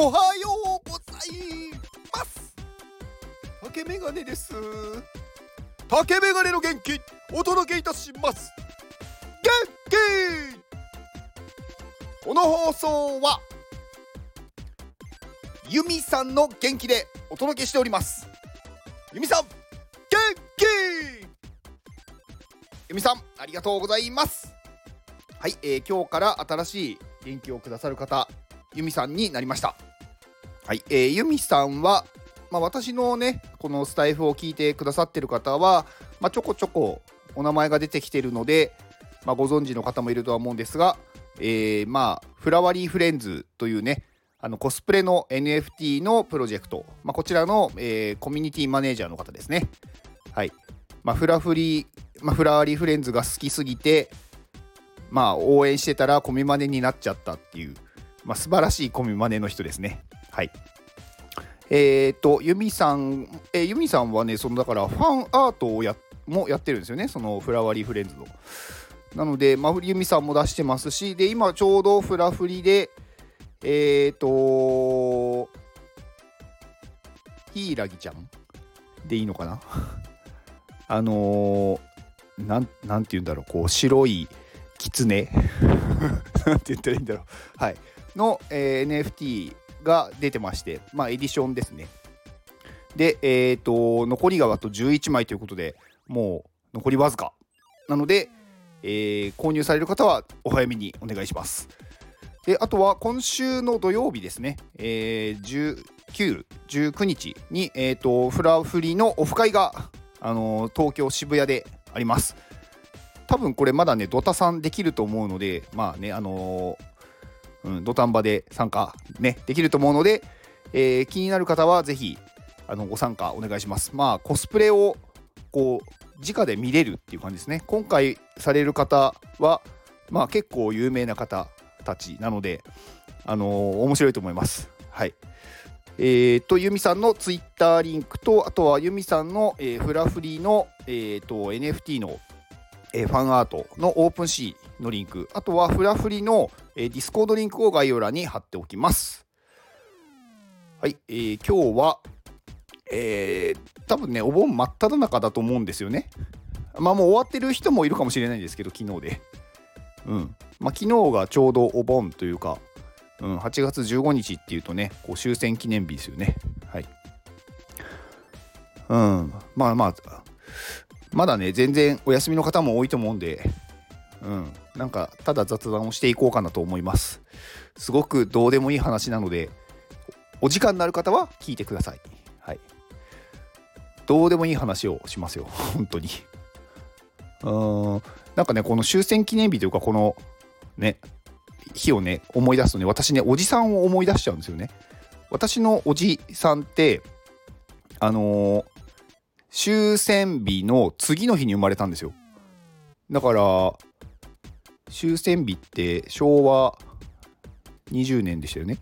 おはようございます。竹メガネです。竹メガネの元気お届けいたします。元気!この放送はユミさんの元気でお届けしております。ユミさん元気!ユミさんありがとうございます。はい、えー、今日から新しい元気をくださる方ユミさんになりました。はい、えー、ユミさんは、まあ、私のねこのスタイフを聞いてくださってる方は、まあ、ちょこちょこお名前が出てきてるので、まあ、ご存知の方もいるとは思うんですが、えー、まあフラワリーフレンズというねあのコスプレの NFT のプロジェクト、まあ、こちらの、えー、コミュニティマネージャーの方ですね。はい。まあ、フラフリー、まあ、フラワリーフレンズが好きすぎて、まあ、応援してたらコミマネになっちゃったっていう、まあ、素晴らしいコミマネの人ですね。はい。えっ、ー、と、ユミさん、えー、ユミさんはね、そのだからファンアートをやもやってるんですよね、そのフラワーリーフレンズの。なので、まあ、ユミさんも出してますし、で、今ちょうどフラフリで、えっ、ー、と、ヒイラギちゃん？でいいのかな？あのー、なん、なんて言うんだろう、こう、白いキツネなんて言ったらいいんだろう。はい。の、えー、NFT が出てまして、まあ、エディションですね。で、え、ー、と、残りがあと11枚ということで、もう残りわずか。なので、えー、購入される方はお早めにお願いします。で、あとは今週の土曜日ですね、えー、19、19日に、えーと、フラフリのオフ会が、あのー、東京渋谷であります。多分これまだね、ドタさんできると思うので、まあね、あのーうん、土壇場で参加、ね、できると思うので、えー、気になる方はぜひあのご参加お願いします。まあコスプレをこう直で見れるっていう感じですね。今回される方は、まあ、結構有名な方たちなので、あのー、面白いと思います。はい。えーと、ユミさんのツイッターリンクと、あとはユミさんの、えー、フラフリーの、えーと、NFT の、え、ファンアートのオープンシーのリンク、あとはフラフリの、えー、ディスコードリンクを概要欄に貼っておきます。はい、えー、今日は、えー、多分ね、お盆真っ只中だと思うんですよね。まあもう終わってる人もいるかもしれないんですけど、昨日で。うん。まあ昨日がちょうどお盆というか、うん、8月15日っていうとね、こう終戦記念日ですよね。はい。うん、まあまあ、まだね、全然お休みの方も多いと思うんで、うん、なんかただ雑談をしていこうかなと思います。すごくどうでもいい話なので、お時間になる方は聞いてください。はい。どうでもいい話をしますよ、本当に。うーん、なんかね、この終戦記念日というか、このね、日をね、思い出すとね、私ね、おじさんを思い出しちゃうんですよね。私のおじさんって、あのー、終戦日の次の日に生まれたんですよ。だから、終戦日って昭和20年でしたよね。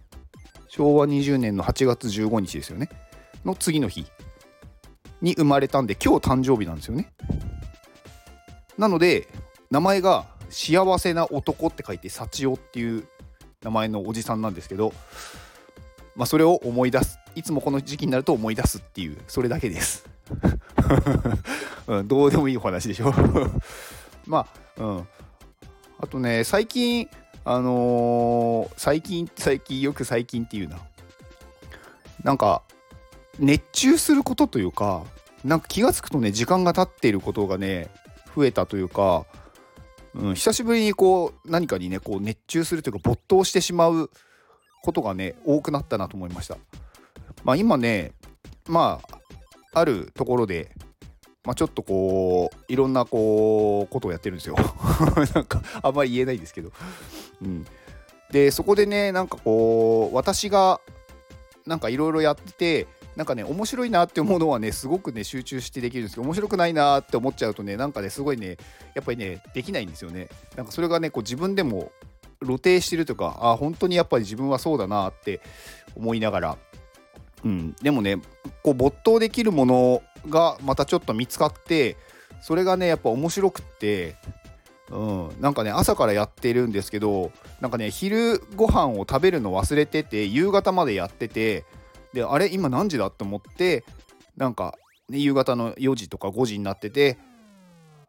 昭和20年の8月15日ですよね。の次の日に生まれたんで、今日誕生日なんですよね。なので、名前が幸せな男って書いて幸男っていう名前のおじさんなんですけど、まあ、それを思い出すいつもこの時期になると思い出すっていうそれだけです、うん、どうでもいいお話でしょ。まあうん。あとね最近あのー、最近最近よく最近っていうな。なんか熱中することというかなんか気が付くとね時間が経っていることがね増えたというかうん、久しぶりにこう何かにねこう熱中するというか没頭してしまうことがね多くなったなと思いました。まあ、今ねまああるところで、まあ、ちょっとこういろんなこうことをやってるんですよ。なんかあんまり言えないですけど。うん、でそこでねなんかこう私がなんかいろいろやっててなんかね面白いなって思うのはねすごくね集中してできるんですけど面白くないなって思っちゃうとねなんかねすごいねやっぱりねできないんですよね。なんかそれがねこう自分でも露呈してるとかあ本当にやっぱり自分はそうだなって思いながら。うん。でもねこう没頭できるものがまたちょっと見つかってそれがねやっぱ面白くってうん、なんかね朝からやってるんですけどなんかね昼ご飯を食べるの忘れてて夕方までやっててであれ今何時だと思ってなんか、ね、夕方の4時とか5時になってて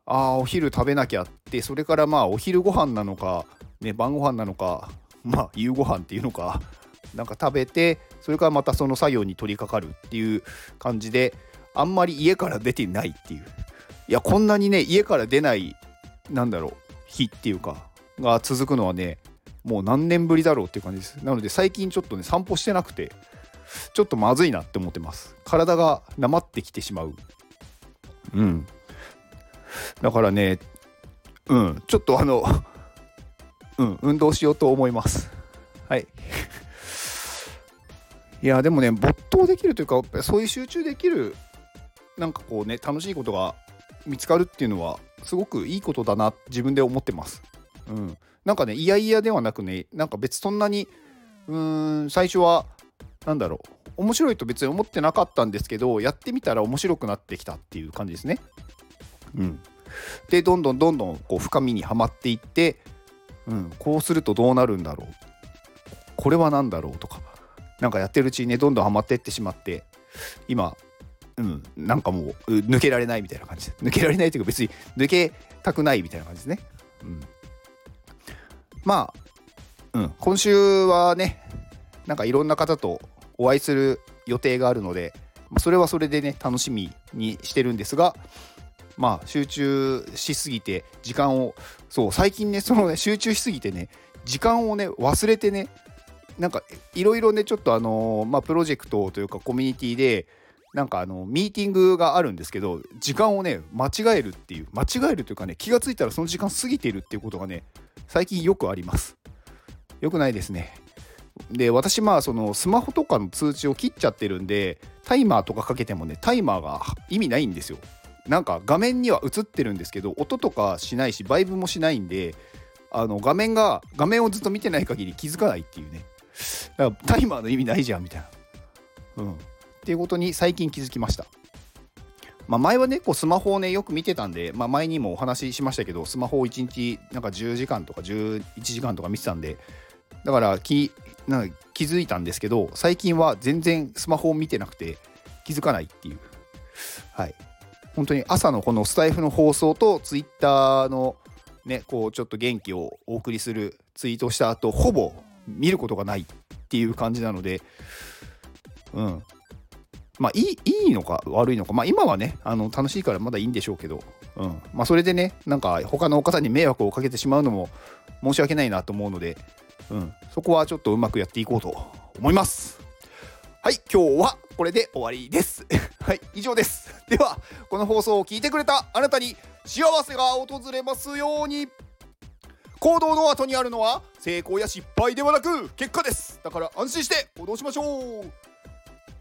ああお昼食べなきゃってそれからまあお昼ご飯なのか、ね、晩ご飯なのかまあ夕ご飯っていうのかなんか食べてそれからまたその作業に取り掛かるっていう感じであんまり家から出てないっていう。いやこんなにね家から出ないなんだろう日っていうかが続くのはねもう何年ぶりだろうっていう感じです。なので最近ちょっとね散歩してなくてちょっとまずいなって思ってます。体がなまってきてしまう。うん。だからねうん。ちょっとあの うん運動しようと思います。はい。いやでもね没頭できるというかそういう集中できるなんかこうね楽しいことが見つかるっていうのはすごくいいことだな自分で思ってます。うん、なんかねいやいやではなくねなんか別そんなにうーん最初は何だろう面白いと別に思ってなかったんですけどやってみたら面白くなってきたっていう感じですね。うん、でどんどんどんどんこう深みにはまっていって、うん、こうするとどうなるんだろうこれは何だろうとかなんかやってるうちにねどんどんはまっていってしまって今うん、なんかもう抜けられないみたいな感じ。で 抜けられないというか別に抜けたくないみたいな感じですね。うん、まあ、うん、今週はねなんかいろんな方とお会いする予定があるのでそれはそれでね楽しみにしてるんですがまあ集中しすぎて時間をそう最近ねそのね集中しすぎてね時間をね忘れてねなんかいろいろねちょっとあのー、まあプロジェクトというかコミュニティでなんかあのミーティングがあるんですけど時間をね間違えるっていう間違えるというかね気が付いたらその時間過ぎているっていうことがね最近よくあります。よくないですね。で私まあそのスマホとかの通知を切っちゃってるんでタイマーとかかけてもねタイマーが意味ないんですよ。なんか画面には映ってるんですけど音とかしないしバイブもしないんであの画面が画面をずっと見てない限り気づかないっていうね。だからタイマーの意味ないじゃんみたいな。うん。ていうことに最近気づきました。まあ、前はね、こうスマホをね、よく見てたんで、まあ、前にもお話ししましたけど、スマホを1日なんか10時間とか11時間とか見てたんで、だから気なんか気づいたんですけど、最近は全然スマホを見てなくて気づかないっていう。はい。本当に朝のこのスタイフの放送とツイッターのね、こうちょっと元気をお送りするツイートした後、ほぼ見ることがないっていう感じなので、うん、まあいいいいのか悪いのか、まあ今はね、あの楽しいからまだいいんでしょうけど、うん。まあそれでね、なんか他の方に迷惑をかけてしまうのも申し訳ないなと思うので、うん。そこはちょっとうまくやっていこうと思います。はい、今日はこれで終わりです。はい、以上です。では、この放送を聞いてくれたあなたに幸せが訪れますように。行動の後にあるのは成功や失敗ではなく結果です。だから安心して行動しましょう。